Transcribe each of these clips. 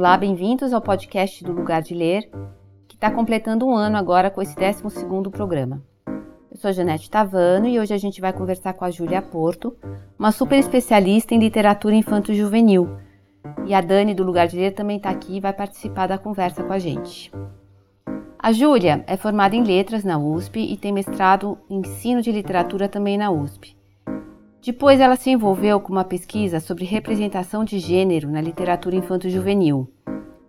Olá, bem-vindos ao podcast do Lugar de Ler, que está completando um ano agora com esse 12º programa. Eu sou Janete Tavano e hoje a gente vai conversar com a Júlia Porto, uma super especialista em literatura infanto-juvenil. E a Dani do Lugar de Ler também está aqui e vai participar da conversa com a gente. A Júlia é formada em letras na USP e tem mestrado em ensino de literatura também na USP. Depois, ela se envolveu com uma pesquisa sobre representação de gênero na literatura infanto-juvenil,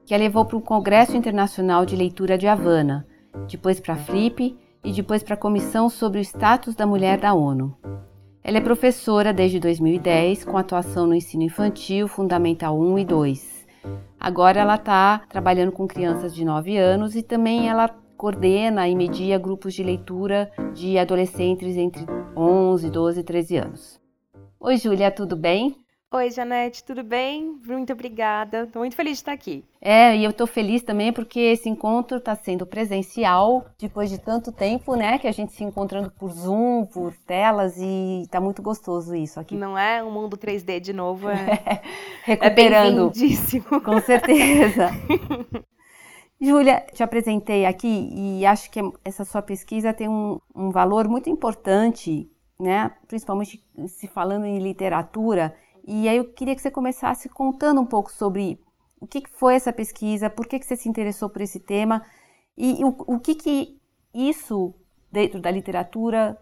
que a levou para o Congresso Internacional de Leitura de Havana, depois para a FLIP e depois para a Comissão sobre o Status da Mulher da ONU. Ela é professora desde 2010, com atuação no ensino infantil, Fundamental 1 e 2. Agora ela está trabalhando com crianças de 9 anos e também ela coordena e media grupos de leitura de adolescentes entre 11, 12 e 13 anos. Oi, Júlia, tudo bem? Oi, Janete, tudo bem? Muito obrigada. Estou muito feliz de estar aqui. É, e eu estou feliz também porque esse encontro está sendo presencial depois de tanto tempo, né? Que a gente se encontrando por Zoom, por telas e está muito gostoso isso aqui. Não é um mundo 3D de novo, é, é recuperando. É com certeza. Júlia, te apresentei aqui e acho que essa sua pesquisa tem um, um valor muito importante né? Principalmente se falando em literatura. E aí eu queria que você começasse contando um pouco sobre o que foi essa pesquisa, por que você se interessou por esse tema e o, o que, que isso dentro da literatura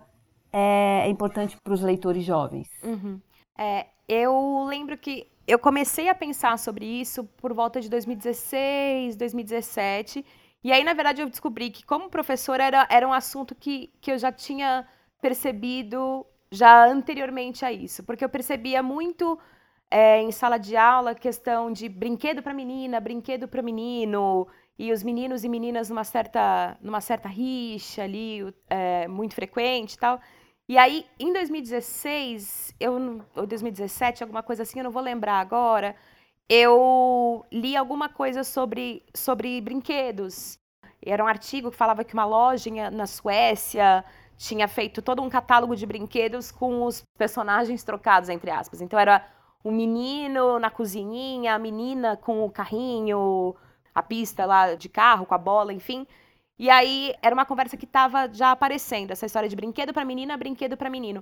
é importante para os leitores jovens. Uhum. É, eu lembro que eu comecei a pensar sobre isso por volta de 2016, 2017. E aí, na verdade, eu descobri que, como professora, era, era um assunto que, que eu já tinha percebido já anteriormente a isso, porque eu percebia muito é, em sala de aula questão de brinquedo para menina, brinquedo para menino, e os meninos e meninas numa certa, numa certa rixa ali, é, muito frequente e tal. E aí, em 2016, eu, ou 2017, alguma coisa assim, eu não vou lembrar agora, eu li alguma coisa sobre, sobre brinquedos. Era um artigo que falava que uma loja na Suécia tinha feito todo um catálogo de brinquedos com os personagens trocados, entre aspas. Então era o menino na cozinhinha, a menina com o carrinho, a pista lá de carro, com a bola, enfim. E aí era uma conversa que estava já aparecendo, essa história de brinquedo para menina, brinquedo para menino.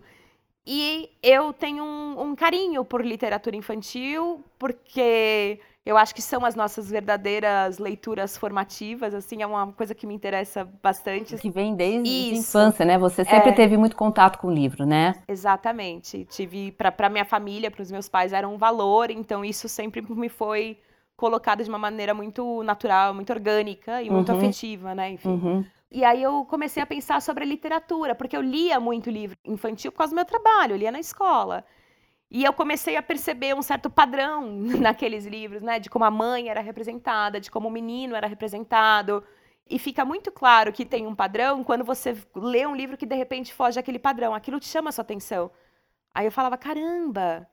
E eu tenho um, um, carinho por literatura infantil, porque eu acho que são as nossas verdadeiras leituras formativas, assim, é uma coisa que me interessa bastante. Que vem desde a infância, né? Você sempre é... teve muito contato com o livro, né? Exatamente. Tive, para minha família, para os meus pais, era um valor, então isso sempre me foi colocado de uma maneira muito natural, muito orgânica e muito uhum. afetiva, né? Enfim. Uhum. E aí eu comecei a pensar sobre a literatura, porque eu lia muito livro infantil por causa do meu trabalho, eu lia na escola. E eu comecei a perceber um certo padrão naqueles livros, né? De como a mãe era representada, de como o menino era representado. E fica muito claro que tem um padrão quando você lê um livro que de repente foge aquele padrão. Aquilo te chama a sua atenção. Aí eu falava, caramba,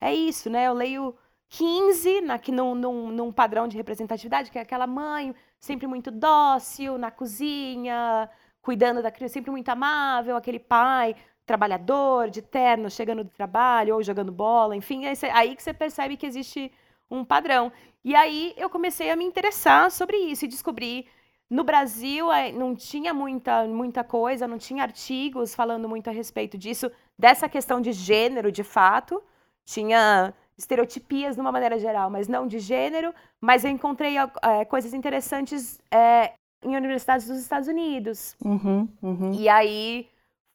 é isso, né? Eu leio 15 na, num, num, num padrão de representatividade, que é aquela mãe sempre muito dócil na cozinha, cuidando da criança, sempre muito amável, aquele pai trabalhador, de terno, chegando do trabalho ou jogando bola, enfim, aí, aí que você percebe que existe um padrão. E aí eu comecei a me interessar sobre isso e descobri no Brasil não tinha muita, muita coisa, não tinha artigos falando muito a respeito disso, dessa questão de gênero, de fato. Tinha estereotipias de uma maneira geral, mas não de gênero. Mas eu encontrei é, coisas interessantes é, em universidades dos Estados Unidos. Uhum, uhum. E aí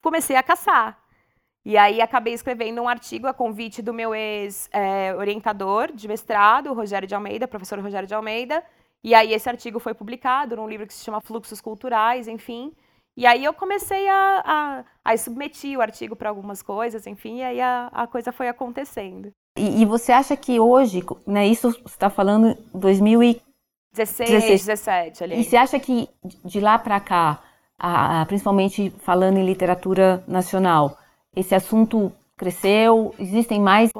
comecei a caçar. E aí acabei escrevendo um artigo a convite do meu ex-orientador é, de mestrado, Rogério de Almeida, professor Rogério de Almeida. E aí esse artigo foi publicado num livro que se chama Fluxos Culturais, enfim. E aí eu comecei a, a, a submeter o artigo para algumas coisas, enfim, e aí a, a coisa foi acontecendo. E, e, você acha que hoje, né, isso você está falando 2016, 16, 17 ali. E você acha que de lá para cá, a, a, principalmente falando em literatura nacional, esse assunto cresceu? Existem mais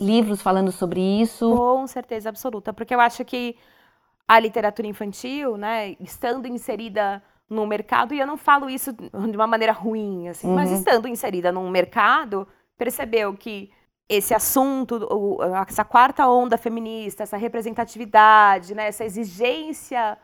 livros falando sobre isso? Com certeza absoluta, porque eu acho que a literatura infantil, né, estando inserida no mercado, e eu não falo isso de uma maneira ruim, assim, uhum. mas estando inserida num mercado, percebeu que esse assunto, essa quarta onda feminista, essa representatividade, né, essa exigência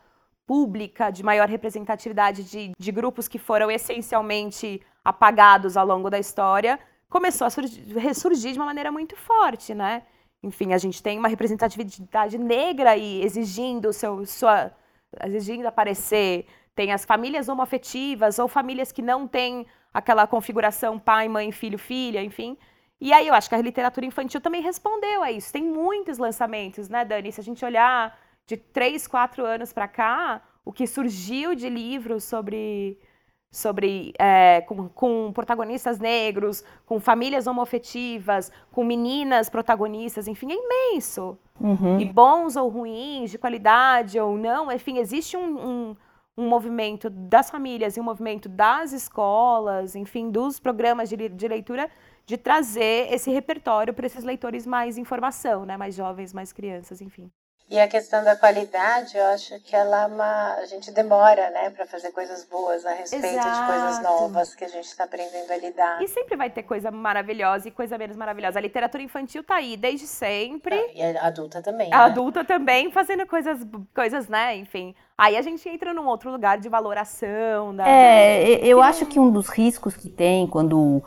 pública de maior representatividade de, de grupos que foram essencialmente apagados ao longo da história, começou a surgir, ressurgir de uma maneira muito forte, né? Enfim, a gente tem uma representatividade negra aí exigindo seu, sua, exigindo aparecer. Tem as famílias homoafetivas ou famílias que não têm aquela configuração pai, mãe, filho, filha, enfim. E aí eu acho que a literatura infantil também respondeu a isso. Tem muitos lançamentos, né, Dani? Se a gente olhar de três, quatro anos para cá, o que surgiu de livros sobre sobre é, com, com, protagonistas negros, com famílias homoafetivas, com meninas protagonistas, enfim, é imenso. Uhum. E bons ou ruins, de qualidade ou não, enfim, existe um, um, um, movimento das famílias e um movimento das escolas, enfim, dos programas de, de leitura, de trazer esse repertório para esses leitores mais informação, né, mais jovens, mais crianças, enfim. E a questão da qualidade, eu acho que ela é uma... a gente demora, né, para fazer coisas boas a respeito Exato. de coisas novas que a gente está aprendendo a lidar. E sempre vai ter coisa maravilhosa e coisa menos maravilhosa. A literatura infantil tá aí desde sempre. E a adulta também. A né? adulta também fazendo coisas, coisas, né, enfim. Aí a gente entra num outro lugar de valoração. Da, é, né? eu acho que um dos riscos que tem quando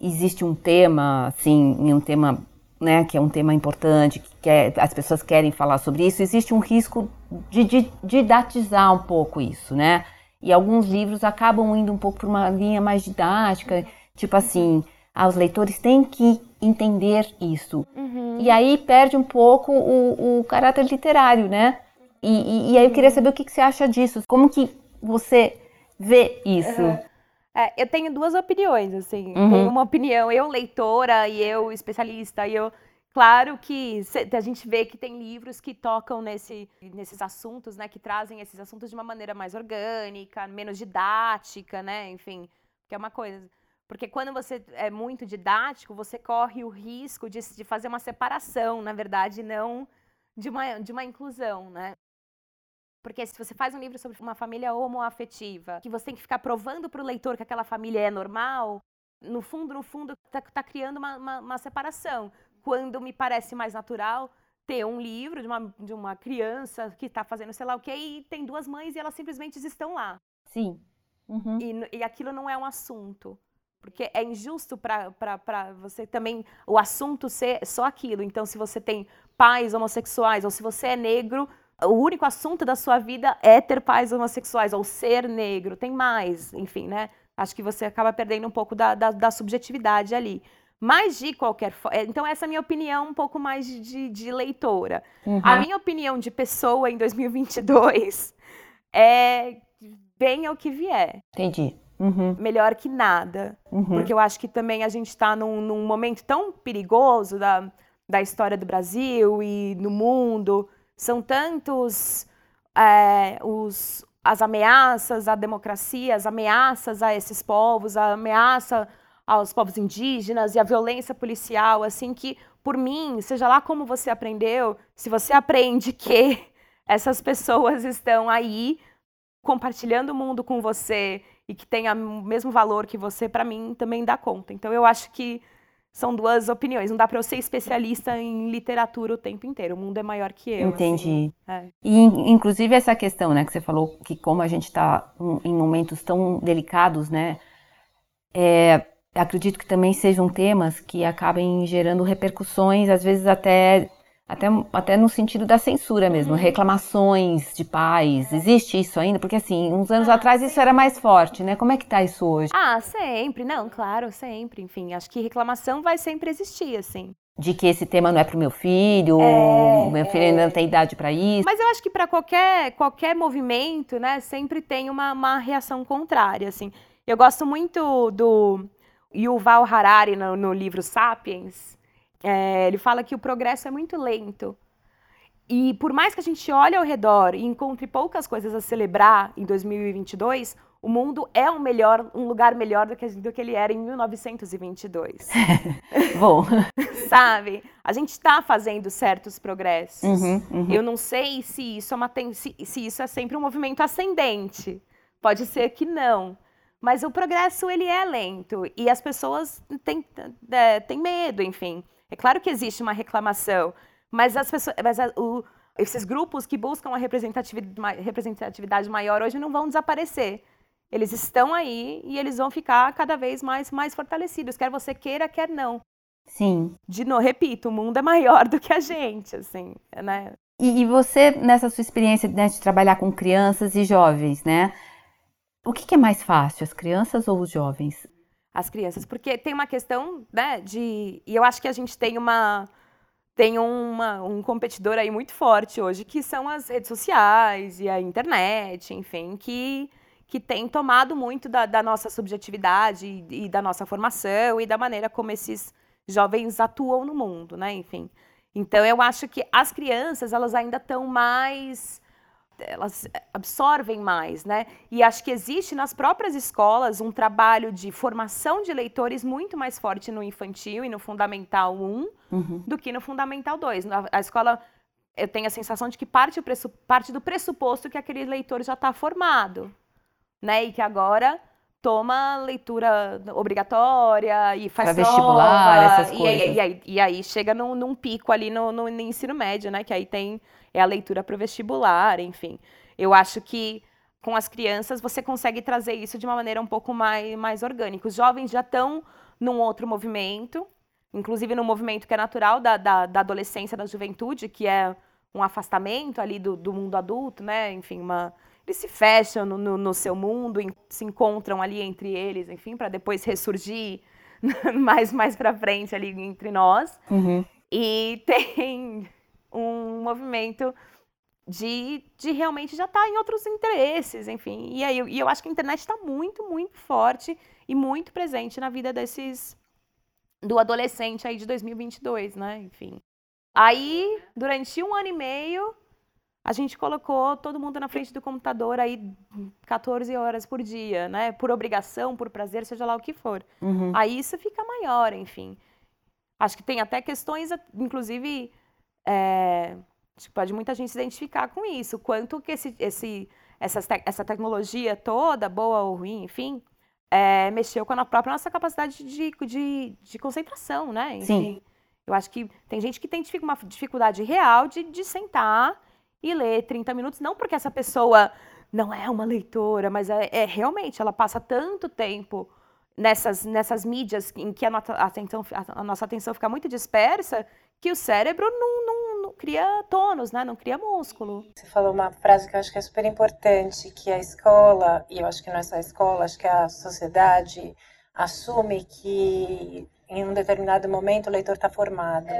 existe um tema, assim, um tema né, que é um tema importante, que quer, as pessoas querem falar sobre isso, existe um risco de, de, didatizar um pouco isso, né? E alguns livros acabam indo um pouco para uma linha mais didática, tipo assim, ah, os leitores têm que entender isso. Uhum. E aí perde um pouco o, o caráter literário, né? E, e, e, aí eu queria saber o que, que, você acha disso. Como que você vê isso? Uhum. É, eu tenho duas opiniões, assim. Uhum. Uma opinião, eu leitora e eu especialista, e eu. Claro que a gente vê que tem livros que tocam nesse, nesses assuntos, né? Que trazem esses assuntos de uma maneira mais orgânica, menos didática, né? Enfim, que é uma coisa. Porque quando você é muito didático, você corre o risco de, de fazer uma separação, na verdade, não de uma, de uma inclusão, né? Porque se você faz um livro sobre uma família homoafetiva, que você tem que ficar provando para o leitor que aquela família é normal, no fundo, no fundo, está tá criando uma, uma, uma, separação. Quando me parece mais natural ter um livro de uma, de uma criança que está fazendo sei lá o quê e tem duas mães e elas simplesmente estão lá. Sim. Uhum. E, e aquilo não é um assunto. Porque é injusto para você também o assunto ser só aquilo. Então, se você tem pais homossexuais ou se você é negro, o único assunto da sua vida é ter pais homossexuais ou ser negro, tem mais, enfim, né? Acho que você acaba perdendo um pouco da, da, da subjetividade ali. Mas de qualquer forma. É, então, essa é a minha opinião um pouco mais de, de leitora. Uhum. A minha opinião de pessoa em 2022 é bem ao que vier. Entendi. Uhum. Melhor que nada. Uhum. Porque eu acho que também a gente está num, num momento tão perigoso da, da história do Brasil e no mundo são tantos é, os, as ameaças à democracia, as ameaças a esses povos, a ameaça aos povos indígenas e a violência policial, assim que, por mim, seja lá como você aprendeu, se você aprende que essas pessoas estão aí compartilhando o mundo com você e que tem o mesmo valor que você, para mim, também dá conta. Então, eu acho que são duas opiniões. Não dá para eu ser especialista em literatura o tempo inteiro. O mundo é maior que eu. Entendi. Assim. É. E, inclusive, essa questão, né, que você falou que como a gente está em momentos tão delicados, né, é, acredito que também sejam temas que acabem gerando repercussões, às vezes até até, até no sentido da censura mesmo, uhum. reclamações de pais. Existe isso ainda? Porque assim, uns anos ah, atrás isso era mais forte, né? Como é que tá isso hoje? Ah, sempre. Não, claro, sempre. Enfim, acho que reclamação vai sempre existir, assim. De que esse tema não é pro meu filho, é, meu filho é. ainda não tem idade para isso. Mas eu acho que para qualquer, qualquer movimento, né, sempre tem uma, uma reação contrária, assim. Eu gosto muito do Yuval Harari no, no livro Sapiens, é, ele fala que o progresso é muito lento. E por mais que a gente olhe ao redor e encontre poucas coisas a celebrar em 2022, o mundo é um, melhor, um lugar melhor do que, do que ele era em 1922. Bom. Sabe? A gente está fazendo certos progressos. Uhum, uhum. Eu não sei se isso, é uma, se, se isso é sempre um movimento ascendente. Pode ser que não. Mas o progresso, ele é lento. E as pessoas têm, é, têm medo, enfim. É claro que existe uma reclamação, mas as pessoas, mas a, o, esses grupos que buscam a representatividade, representatividade maior hoje não vão desaparecer. Eles estão aí e eles vão ficar cada vez mais, mais fortalecidos, quer você queira, quer não. Sim. De novo, repito, o mundo é maior do que a gente, assim, né? E, e você, nessa sua experiência né, de trabalhar com crianças e jovens, né? O que, que é mais fácil, as crianças ou os jovens? As crianças, porque tem uma questão, né, de... E eu acho que a gente tem uma tem uma, um competidor aí muito forte hoje, que são as redes sociais e a internet, enfim, que, que tem tomado muito da, da nossa subjetividade e, e, da nossa formação e da maneira como esses jovens atuam no mundo, né? Enfim. Então eu acho que as crianças, elas ainda estão mais elas absorvem mais, né? E acho que existe nas próprias escolas um trabalho de formação de leitores muito mais forte no infantil e no fundamental 1 uhum. do que no fundamental 2. A escola, eu tenho a sensação de que parte, parte do pressuposto que aquele leitor já está formado, né? E que agora toma leitura obrigatória e faz pra vestibular, essas e, coisas. E, e, aí, e aí chega num, num pico ali no, no, no ensino médio, né? Que aí tem é a leitura para o vestibular, enfim. Eu acho que com as crianças você consegue trazer isso de uma maneira um pouco mais, mais orgânica. Os jovens já estão num outro movimento, inclusive num movimento que é natural da, da, da adolescência, da juventude, que é um afastamento ali do, do mundo adulto, né? Enfim, uma, eles se fecham no, no, no seu mundo, se encontram ali entre eles, enfim, para depois ressurgir mais mais para frente ali entre nós. Uhum. E tem um movimento de, de realmente já estar tá em outros interesses, enfim. E, aí, e eu acho que a internet está muito, muito forte e muito presente na vida desses. do adolescente aí de 2022, né? Enfim. Aí, durante um ano e meio, a gente colocou todo mundo na frente do computador aí 14 horas por dia, né? Por obrigação, por prazer, seja lá o que for. Uhum. Aí isso fica maior, enfim. Acho que tem até questões, inclusive é, acho que pode muita gente se identificar com isso. Quanto que esse, esse, essa, essa tecnologia toda, boa ou ruim, enfim, é, mexeu com a própria nossa capacidade de, de, de concentração, né? Enfim, Sim. Eu acho que tem gente que tem uma dificuldade real de, de sentar e ler 30 minutos, não porque essa pessoa não é uma leitora, mas é, é realmente, ela passa tanto tempo nessas, nessas mídias em que a, nossa atenção, a nossa atenção fica muito dispersa, que o cérebro não, não, não, cria tônus, né? Não cria músculo. Você falou uma frase que eu acho que é super importante, que a escola, e eu acho que não é só a escola, acho que a sociedade assume que em um determinado momento o leitor está formado.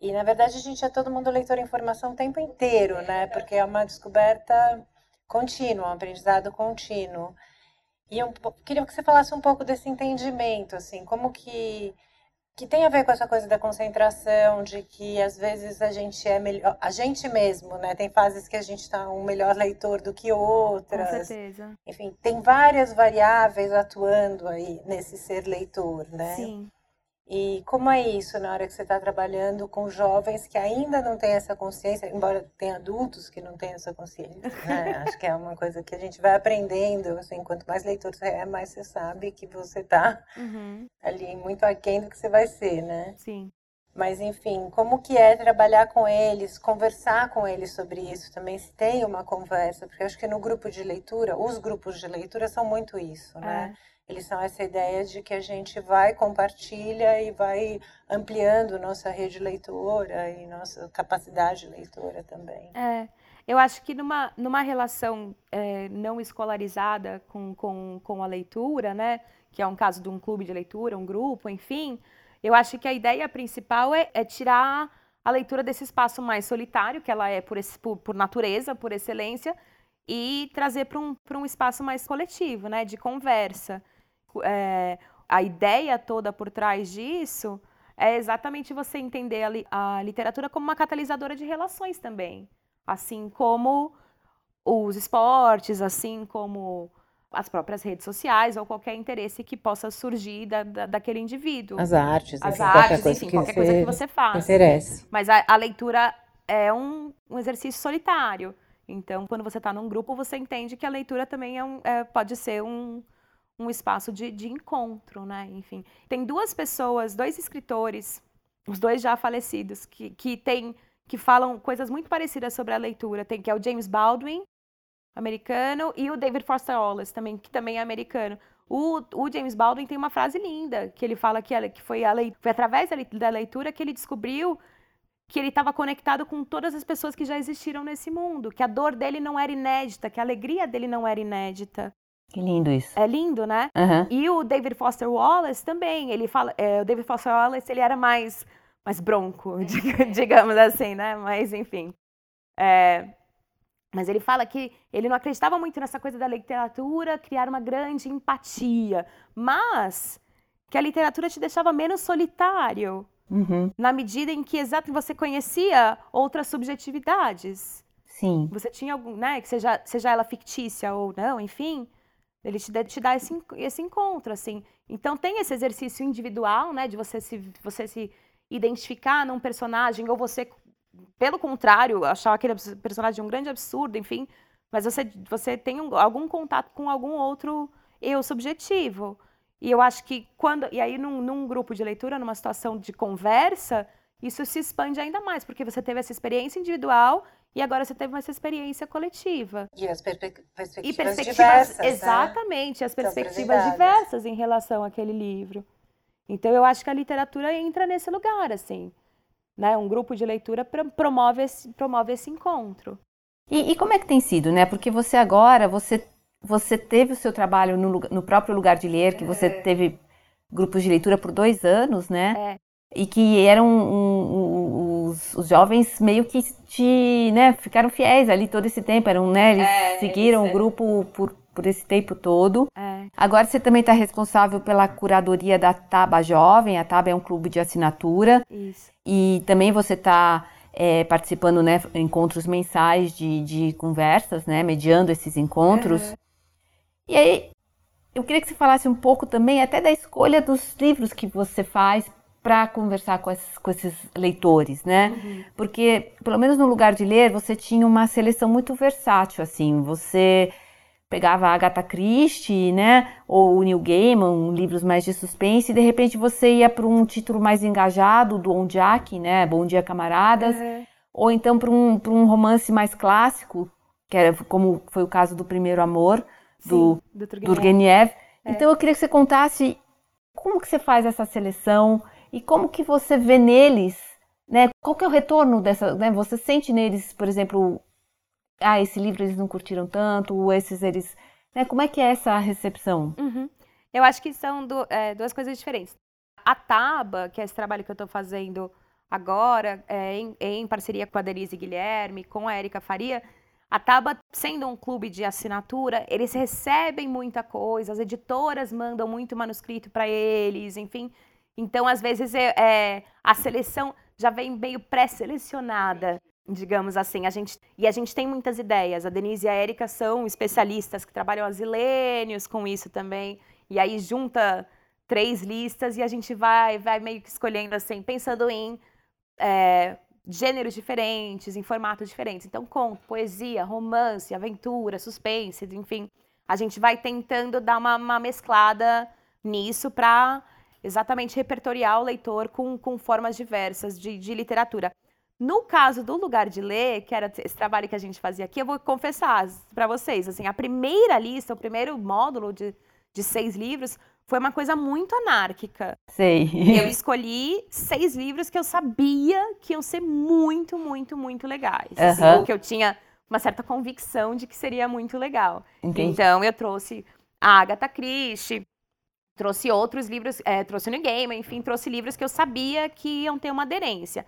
E, na verdade, a gente é todo mundo leitor em formação o tempo inteiro, né? Porque é uma descoberta contínua, um aprendizado contínuo. E eu queria que você falasse um pouco desse entendimento, assim, como que que tem a ver com essa coisa da concentração, de que às vezes a gente é melhor, a gente mesmo, né? Tem fases que a gente está um melhor leitor do que outras. Com certeza. Enfim, tem várias variáveis atuando aí nesse ser leitor, né? Sim. E como é isso na hora que você está trabalhando com jovens que ainda não têm essa consciência, embora tenha adultos que não têm essa consciência, né? Acho que é uma coisa que a gente vai aprendendo, assim, quanto mais leitor você é, mais você sabe que você está uhum. ali muito aquém do que você vai ser, né? Sim. Mas, enfim, como que é trabalhar com eles, conversar com eles sobre isso também, se tem uma conversa, porque acho que no grupo de leitura, os grupos de leitura são muito isso, né? É eles são essa ideia de que a gente vai, compartilha e vai ampliando nossa rede leitora e nossa capacidade leitora também. É, eu acho que numa, numa relação é, não escolarizada com, com, com a leitura, né, que é um caso de um clube de leitura, um grupo, enfim, eu acho que a ideia principal é, é tirar a leitura desse espaço mais solitário, que ela é por, esse, por, por natureza, por excelência, e trazer para um, um espaço mais coletivo, né, de conversa é, a ideia toda por trás disso é exatamente você entender a, a literatura como uma catalisadora de relações também. Assim como os esportes, assim como as próprias redes sociais ou qualquer interesse que possa surgir da, da daquele indivíduo. As artes, as artes, enfim, qualquer coisa que você faça. Interesse. Mas a, a leitura é um, um, exercício solitário. Então, quando você está num grupo, você entende que a leitura também é um, é, pode ser um, um espaço de, de encontro, né? Enfim, tem duas pessoas, dois escritores os dois já falecidos, que, que tem que falam coisas muito parecidas sobre a leitura. Tem que é o James Baldwin, americano, e o David Foster Wallace também, que também é americano. O, o James Baldwin tem uma frase linda, que ele fala que, que foi, a foi através da leitura que ele descobriu que ele estava conectado com todas as pessoas que já existiram nesse mundo, que a dor dele não era inédita, que a alegria dele não era inédita. Que lindo isso. É lindo, né? Uhum. E o David Foster Wallace também, ele fala, é, o David Foster Wallace, ele era mais, mais bronco, digamos assim, né? Mas, enfim. É, mas ele fala que ele não acreditava muito nessa coisa da literatura criar uma grande empatia, mas que a literatura te deixava menos solitário, uhum. na medida em que exato você conhecia outras subjetividades. Sim. Você tinha algum, né, que seja, seja ela fictícia ou não, enfim, ele te, te dá esse, esse encontro, assim. Então tem esse exercício individual, né, de você se, você se identificar num personagem, ou você, pelo contrário, achar aquele personagem um grande absurdo, enfim, mas você, você tem um, algum contato com algum outro eu subjetivo. E eu acho que quando. E aí, num, num grupo de leitura, numa situação de conversa, isso se expande ainda mais, porque você teve essa experiência individual e agora você teve essa experiência coletiva. E as perspectivas, e perspectivas diversas. Né? Exatamente, né? as perspectivas diversas em relação àquele livro. Então eu acho que a literatura entra nesse lugar, assim. Né? Um grupo de leitura promove esse, promove esse encontro. E, e como é que tem sido, né? Porque você agora, você, você teve o seu trabalho no, no próprio lugar de ler, que você é. teve grupos de leitura por dois anos, né? É e que eram um, um, os, os, jovens meio que te, né, ficaram fiéis ali todo esse tempo, eram, né, eles é, seguiram o grupo por, por esse tempo todo. É. Agora você também está responsável pela curadoria da Taba Jovem, a Taba é um clube de assinatura. Isso. E também você está é, participando, né, encontros mensais de, de conversas, né, mediando esses encontros. Uhum. E aí, eu queria que você falasse um pouco também até da escolha dos livros que você faz para conversar com esses, com esses, leitores, né? Uhum. Porque, pelo menos no lugar de ler, você tinha uma seleção muito versátil, assim. Você pegava a Agatha Christie, né? Ou o Neil Gaiman, livros mais de suspense, e de repente você ia para um título mais engajado, do Ondiak, né? Bom Dia Camaradas. Uhum. Ou então para um, um romance mais clássico, que era como foi o caso do Primeiro Amor, Sim, do, do Turgenev. É. Então eu queria que você contasse como que você faz essa seleção, e como que você vê neles, né? Qual que é o retorno dessa, né? Você sente neles, por exemplo, ah, esse livro eles não curtiram tanto, ou esses eles, né? Como é que é essa recepção? Uhum. Eu acho que são do, é, duas coisas diferentes. A Taba, que é esse trabalho que eu estou fazendo agora, é, em, em, parceria com a Denise Guilherme, com a Erika Faria, a Taba, sendo um clube de assinatura, eles recebem muita coisa, as editoras mandam muito manuscrito para eles, enfim. Então, às vezes, é, é a seleção já vem meio pré-selecionada, digamos assim. A gente, e a gente tem muitas ideias. A Denise e a Érica são especialistas que trabalham asilênios com isso também. E aí junta três listas e a gente vai, vai meio que escolhendo assim, pensando em é, gêneros diferentes, em formatos diferentes. Então, conto, poesia, romance, aventura, suspense, enfim. A gente vai tentando dar uma, uma mesclada nisso para exatamente repertoriar o leitor com, com formas diversas de, de literatura. No caso do lugar de ler, que era esse trabalho que a gente fazia aqui, eu vou confessar para vocês, assim, a primeira lista, o primeiro módulo de, de seis livros foi uma coisa muito anárquica. Sei. Eu escolhi seis livros que eu sabia que iam ser muito, muito, muito legais. Uhum. Assim, que eu tinha uma certa convicção de que seria muito legal. Entendi. Então, eu trouxe a Agatha Christie, trouxe outros livros, é, trouxe no Game, enfim, trouxe livros que eu sabia que iam ter uma aderência.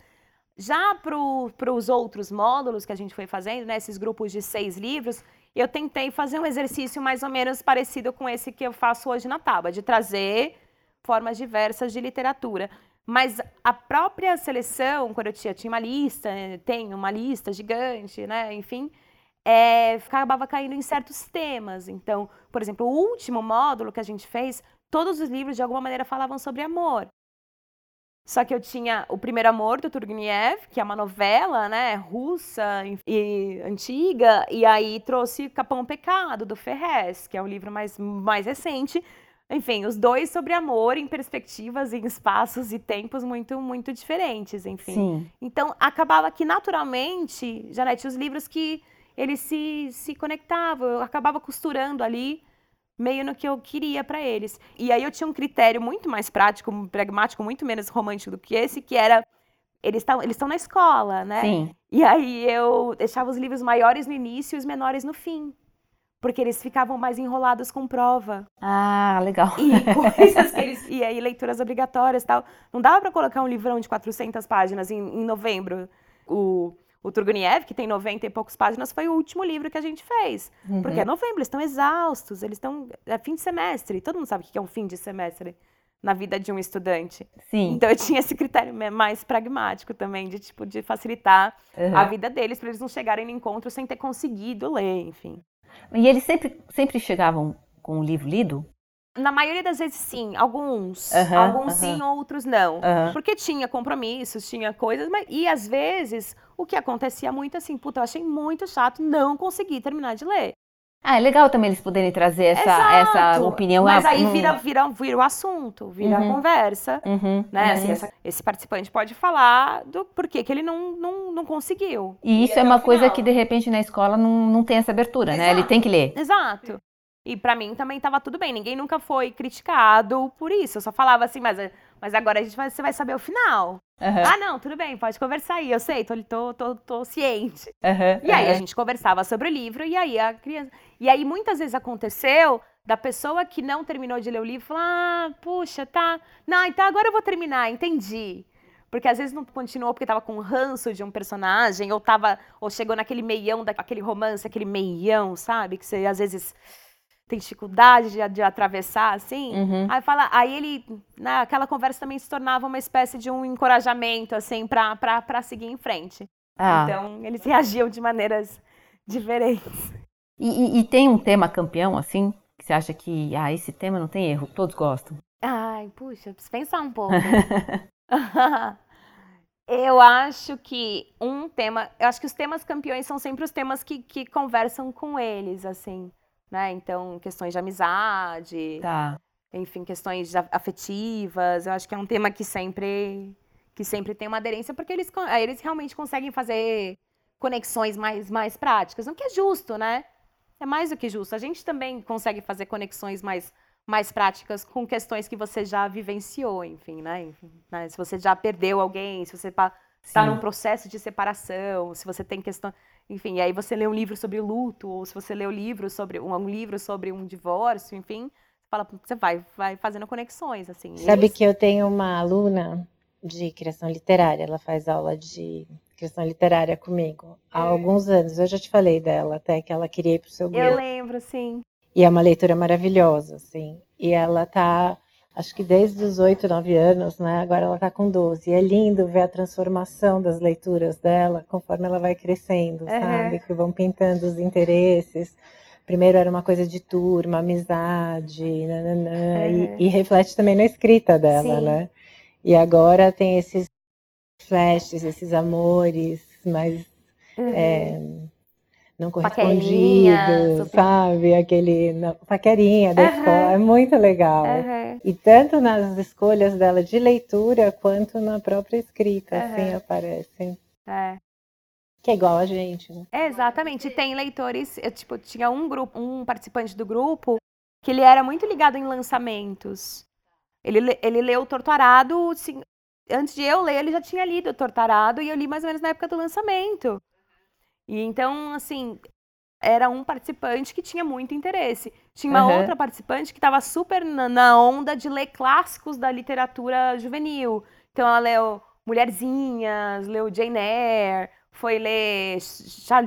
Já para os outros módulos que a gente foi fazendo, né, esses grupos de seis livros, eu tentei fazer um exercício mais ou menos parecido com esse que eu faço hoje na Tábua, de trazer formas diversas de literatura. Mas a própria seleção, quando eu tinha, tinha uma lista, tem uma lista gigante, né, enfim, é, acabava caindo em certos temas. Então, por exemplo, o último módulo que a gente fez todos os livros de alguma maneira falavam sobre amor. Só que eu tinha O Primeiro Amor, do Turgenev, que é uma novela, né, russa e antiga, e aí trouxe Capão Pecado, do Ferrez, que é o livro mais, mais recente, enfim, os dois sobre amor em perspectivas, em espaços e tempos muito, muito diferentes, enfim. Sim. Então, acabava que naturalmente, Janete, os livros que eles se, se conectavam, eu acabava costurando ali meio no que eu queria para eles. E aí eu tinha um critério muito mais prático, pragmático, muito menos romântico do que esse, que era eles estão eles na escola, né? Sim. E aí eu deixava os livros maiores no início e os menores no fim. Porque eles ficavam mais enrolados com prova. Ah, legal. E coisas que eles. E aí, leituras obrigatórias e tal. Não dava para colocar um livrão de 400 páginas em, em novembro. O o Turguniev, que tem 90 e poucas páginas, foi o último livro que a gente fez. Uhum. Porque é novembro, eles estão exaustos, eles estão. É fim de semestre. Todo mundo sabe o que é um fim de semestre na vida de um estudante. Sim. Então eu tinha esse critério mais pragmático também, de tipo, de facilitar uhum. a vida deles, para eles não chegarem no encontro sem ter conseguido ler, enfim. E eles sempre, sempre chegavam com o livro lido? Na maioria das vezes, sim. Alguns. Uhum, alguns uhum. sim, outros não. Uhum. Porque tinha compromissos, tinha coisas. Mas, e às vezes, o que acontecia muito assim, puta, eu achei muito chato, não consegui terminar de ler. Ah, é legal também eles poderem trazer essa, essa opinião. Mas aí vira, vira, vira o assunto, vira uhum. a conversa. Uhum. Né? Assim, uhum. essa, esse participante pode falar do porquê que ele não, não, não conseguiu. E isso e é uma coisa que, de repente, na escola não, não tem essa abertura, Exato. né? Ele tem que ler. Exato. E para mim também tava tudo bem. Ninguém nunca foi criticado por isso. Eu só falava assim, mas, mas agora a gente vai, você vai saber o final. Uhum. Ah, não, tudo bem, pode conversar aí. Eu sei, tô, tô, tô, tô ciente. Uhum, e aí uhum. a gente conversava sobre o livro e aí a criança. E aí muitas vezes aconteceu da pessoa que não terminou de ler o livro falar: ah, puxa, tá. Não, então agora eu vou terminar, entendi. Porque às vezes não continuou porque estava com ranço de um personagem, ou tava, ou chegou naquele meião daquele romance, aquele meião, sabe? Que você às vezes tem dificuldade de, de atravessar, assim. Uhum. Aí fala, aí ele, né, aquela conversa também se tornava uma espécie de um encorajamento, assim, para seguir em frente. Ah. Então, eles reagiam de maneiras diferentes. E, e, e, tem um tema campeão, assim, que você acha que, ah, esse tema não tem erro, todos gostam? Ai, puxa, preciso pensar um pouco. eu acho que um tema, eu acho que os temas campeões são sempre os temas que, que conversam com eles, assim né? Então, questões de amizade, tá. enfim, questões afetivas. Eu acho que é um tema que sempre que sempre tem uma aderência, porque eles, eles realmente conseguem fazer conexões mais, mais práticas, o que é justo, né? É mais do que justo. A gente também consegue fazer conexões mais, mais práticas com questões que você já vivenciou, enfim, né? Enfim, né? Se você já perdeu alguém, se você está num processo de separação, se você tem questão. Enfim, aí você lê um livro sobre luto, ou se você lê um livro sobre um, um livro sobre um divórcio, enfim, você, fala, você vai, vai fazendo conexões, assim. Sabe que eu tenho uma aluna de criação literária, ela faz aula de criação literária comigo há é. alguns anos. Eu já te falei dela, até que ela queria ir pro seu grupo. Eu lembro, sim. E é uma leitura maravilhosa, assim. E ela tá acho que desde os 8, 9 anos, né? Agora ela está com 12. E é lindo ver a transformação das leituras dela conforme ela vai crescendo, uhum. sabe? Que vão pintando os interesses. Primeiro era uma coisa de turma, amizade, nananã, uhum. e, e, reflete também na escrita dela, Sim. né? E agora tem esses flashes, esses amores mais uhum. é, não correspondido, sabe? Aquele não, paquerinha da uhum. escola. É muito legal. Uhum. E tanto nas escolhas dela de leitura quanto na própria escrita, uhum. assim aparece. É. Que é igual a gente, né? É, exatamente. E tem leitores, eu, tipo, tinha um grupo, um participante do grupo que ele era muito ligado em lançamentos. Ele, ele leu o Torturado, assim, antes de eu ler, ele já tinha lido o Torturado e eu li mais ou menos na época do lançamento. E então, assim, era um participante que tinha muito interesse. Tinha uma uhum. outra participante que estava super na, na, onda de ler clássicos da literatura juvenil. Então ela leu Mulherzinhas, leu Jane Eyre, foi ler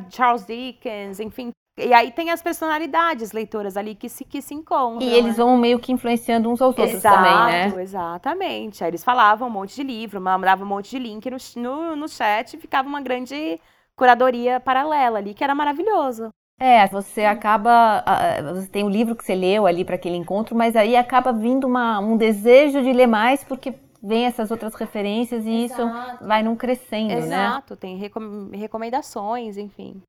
Charles Dickens, enfim. E aí tem as personalidades leitoras ali que se, que se encontram. E eles né? vão meio que influenciando uns aos outros Exato, também, né? Exatamente. Aí eles falavam um monte de livro, mandavam um monte de link no, no, no chat e ficava uma grande curadoria paralela ali, que era maravilhoso. É, você acaba. Você tem o livro que você leu ali para aquele encontro, mas aí acaba vindo uma, um desejo de ler mais, porque vem essas outras referências e Exato. isso vai num crescendo, Exato. né? Exato, tem recomendações, enfim.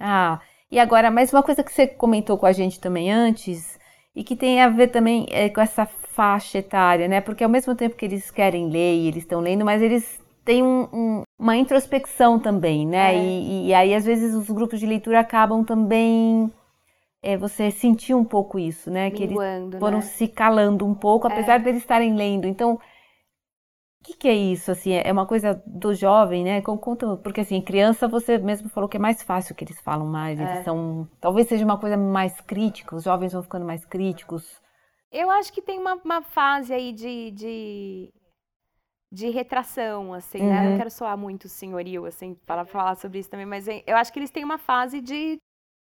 Ah, e agora, mais uma coisa que você comentou com a gente também antes, e que tem a ver também é, com essa faixa etária, né? Porque ao mesmo tempo que eles querem ler e eles estão lendo, mas eles têm um, um, uma introspecção também, né? É. E, e, aí às vezes os grupos de leitura acabam também é, você sentiu um pouco isso, né? Que eles foram né? se calando um pouco, apesar é. de eles estarem lendo. Então, o que, que, é isso? Assim, é uma coisa do jovem, né? Conta, porque assim, criança você mesmo falou que é mais fácil que eles falam mais. Eles é. são, talvez seja uma coisa mais crítica. Os jovens vão ficando mais críticos. Eu acho que tem uma, uma fase aí de, de, de retração, assim, uhum. né? Eu não uhum. quero soar muito senhoril, assim, para falar sobre isso também, mas eu acho que eles têm uma fase de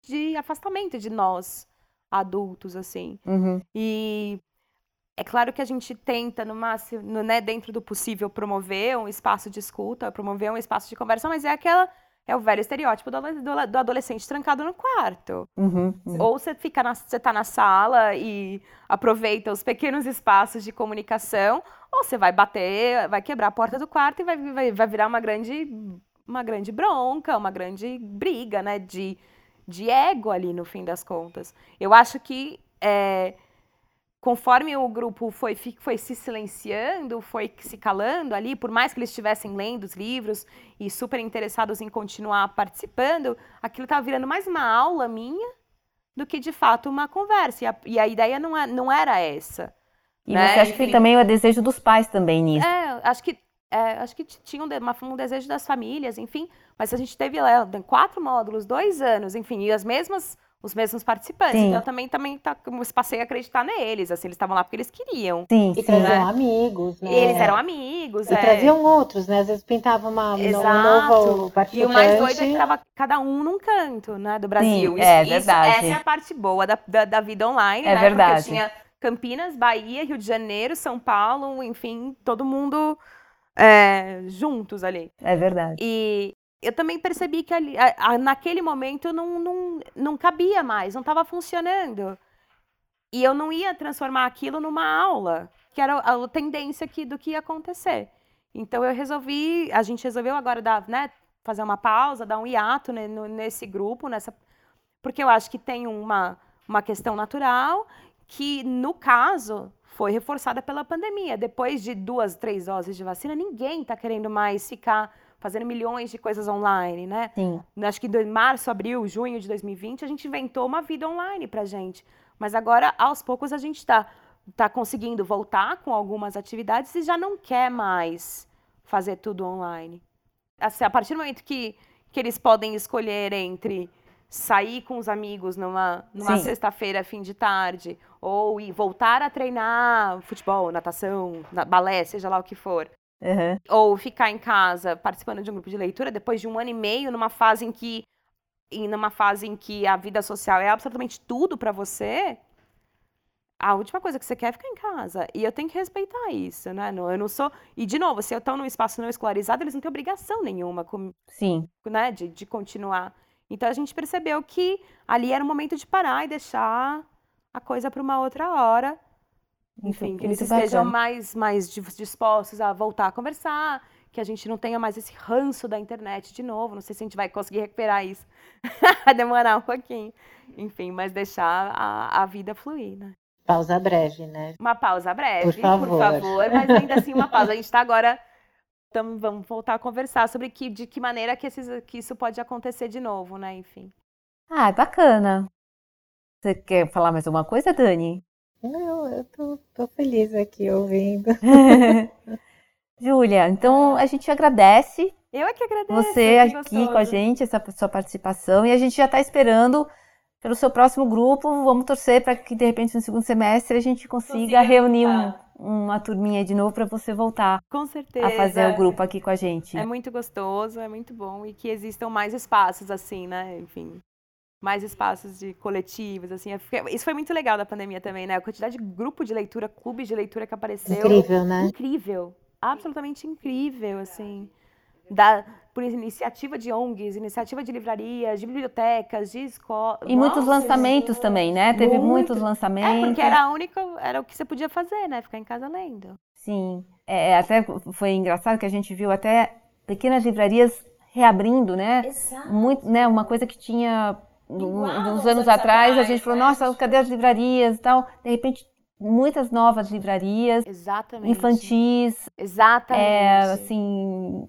de afastamento de nós adultos, assim. Uhum. E é claro que a gente tenta, no máximo, no, né, dentro do possível, promover um espaço de escuta, promover um espaço de conversa, mas é aquela. É o velho estereótipo do, do, do adolescente trancado no quarto. Uhum, uhum. Ou você fica na, você tá na sala e aproveita os pequenos espaços de comunicação, ou você vai bater, vai quebrar a porta do quarto e vai, vai, vai virar uma grande, uma grande bronca, uma grande briga, né? De de ego ali no fim das contas. Eu acho que é, conforme o grupo foi, foi se silenciando, foi se calando ali, por mais que eles estivessem lendo os livros e super interessados em continuar participando, aquilo estava virando mais uma aula minha do que de fato uma conversa. E a, e a ideia não, é, não era essa. E né? você acha que também o desejo dos pais também nisso? É, acho que é, acho que tinha um, um, desejo das famílias, enfim, mas a gente teve lá quatro módulos, dois anos, enfim, e as mesmas, os mesmos participantes. Sim. Então também, também tá, passei a acreditar neles, assim, eles estavam lá porque eles queriam. Sim, e traziam né? amigos, né? Eles eram amigos, E é. traziam outros, né? Às vezes pintava uma, Exato. um novo participante. E o mais doido é que tava cada um num canto, né, do Brasil. Sim, é isso, verdade. Essa é a parte boa da, da, da vida online, é né? verdade. Porque tinha Campinas, Bahia, Rio de Janeiro, São Paulo, enfim, todo mundo é, juntos ali. É verdade. E eu também percebi que ali, a, a, naquele momento não, não, não cabia mais, não estava funcionando. E eu não ia transformar aquilo numa aula, que era a, a tendência aqui do que ia acontecer. Então eu resolvi, a gente resolveu agora dar, né, fazer uma pausa, dar um hiato né, no, nesse grupo, nessa, porque eu acho que tem uma, uma questão natural que, no caso, foi reforçada pela pandemia. Depois de duas, três doses de vacina, ninguém está querendo mais ficar fazendo milhões de coisas online, né? Sim. Acho que em março, abril, junho de 2020, a gente inventou uma vida online pra gente. Mas agora, aos poucos, a gente está tá conseguindo voltar com algumas atividades e já não quer mais fazer tudo online. Assim, a partir do momento que, que eles podem escolher entre sair com os amigos numa, numa sexta-feira, fim de tarde, ou ir voltar a treinar futebol, natação, balé, seja lá o que for. Uhum. Ou ficar em casa participando de um grupo de leitura depois de um ano e meio, numa fase em que e numa fase em que a vida social é absolutamente tudo para você, a última coisa que você quer é ficar em casa. E eu tenho que respeitar isso, né? Eu não sou. E, de novo, se eu estou num espaço não escolarizado, eles não têm obrigação nenhuma com... Sim. Né? De, de continuar então a gente percebeu que ali era o momento de parar e deixar a coisa para uma outra hora. Enfim, que eles estejam mais, mais dispostos a voltar a conversar, que a gente não tenha mais esse ranço da internet de novo. Não sei se a gente vai conseguir recuperar isso. vai demorar um pouquinho. Enfim, mas deixar a, a vida fluir, né? Pausa breve, né? Uma pausa breve, por favor. por favor. Mas ainda assim, uma pausa. A gente está agora então vamos voltar a conversar sobre que, de que maneira que, esses, que isso pode acontecer de novo, né? Enfim. Ah, bacana. Você quer falar mais alguma coisa, Dani? Não, eu tô, tô feliz aqui ouvindo. Júlia, então a gente agradece. Eu é que agradeço. Você aqui gostoso. com a gente, essa sua participação. E a gente já está esperando pelo seu próximo grupo. Vamos torcer para que, de repente, no segundo semestre, a gente consiga, consiga reunir um, uma turminha de novo para você voltar com certeza a fazer o grupo aqui com a gente. É muito gostoso, é muito bom e que existam mais espaços assim, né? Enfim, mais espaços de coletivos, assim. Isso foi muito legal da pandemia também, né? A quantidade de grupo de leitura, clube de leitura que apareceu. Incrível, né? Incrível, absolutamente incrível, assim da, por iniciativa de ONGs, iniciativa de livrarias, de bibliotecas, de escolas. E Nossa, muitos lançamentos gente. também, né? Teve Muito. muitos lançamentos. É, porque era a única, era o que você podia fazer, né? Ficar em casa lendo. Sim. É, é até foi engraçado que a gente viu até pequenas livrarias reabrindo, né? Exato. Muito, né? Uma coisa que tinha uns anos atrás, a gente falou, né? nossa, cadê as livrarias e tal? De repente, muitas novas livrarias. Exatamente. Infantis. Exatamente. É, assim,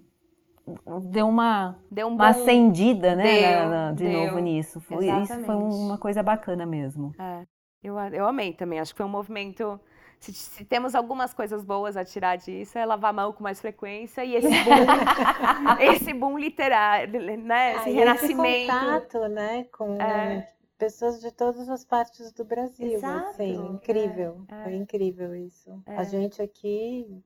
deu uma, deu um uma acendida, né, deu, na, na, de deu. novo nisso. Foi, isso foi uma coisa bacana mesmo. É, eu, eu amei também, acho que foi um movimento... Se, se, temos algumas coisas boas a tirar disso, é lavar a mão com mais frequência e esse boom, esse boom literário, né? Esse ah, renascimento. Esse contato, né? Com é. pessoas de todas as partes do Brasil. Exato, assim, incrível. É, Foi incrível isso. A é. gente aqui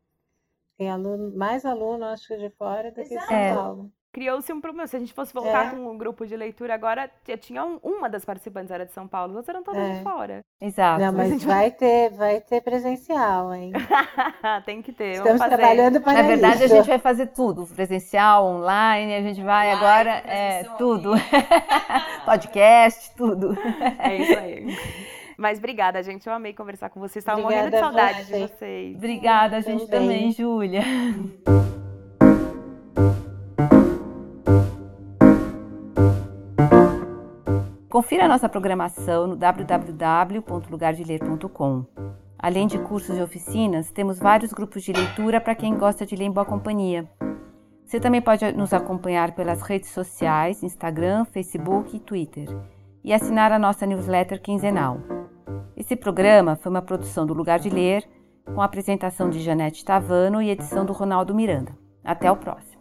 tem aluno, mais aluno, acho que de fora do Exato. que de São Paulo criou-se um problema. Se a gente fosse voltar é. com um grupo de leitura agora, tinha um, uma das participantes era de São Paulo, as outras eram todas é. de fora. Exato. Não, mas vai ter, vai ter presencial, hein? Tem que ter. Estamos trabalhando para Na verdade, isso. a gente vai fazer tudo, presencial, online, a gente vai online, agora é tudo. Podcast, tudo. É isso aí. Mas obrigada, gente. Eu amei conversar com vocês. Estava morrendo de saudade você. de vocês. Obrigada, a gente também, também Júlia. Confira a nossa programação no www.lugardeler.com. Além de cursos e oficinas, temos vários grupos de leitura para quem gosta de ler em boa companhia. Você também pode nos acompanhar pelas redes sociais, Instagram, Facebook e Twitter, e assinar a nossa newsletter quinzenal. Esse programa foi uma produção do Lugar de Ler, com a apresentação de Janete Tavano e edição do Ronaldo Miranda. Até o próximo!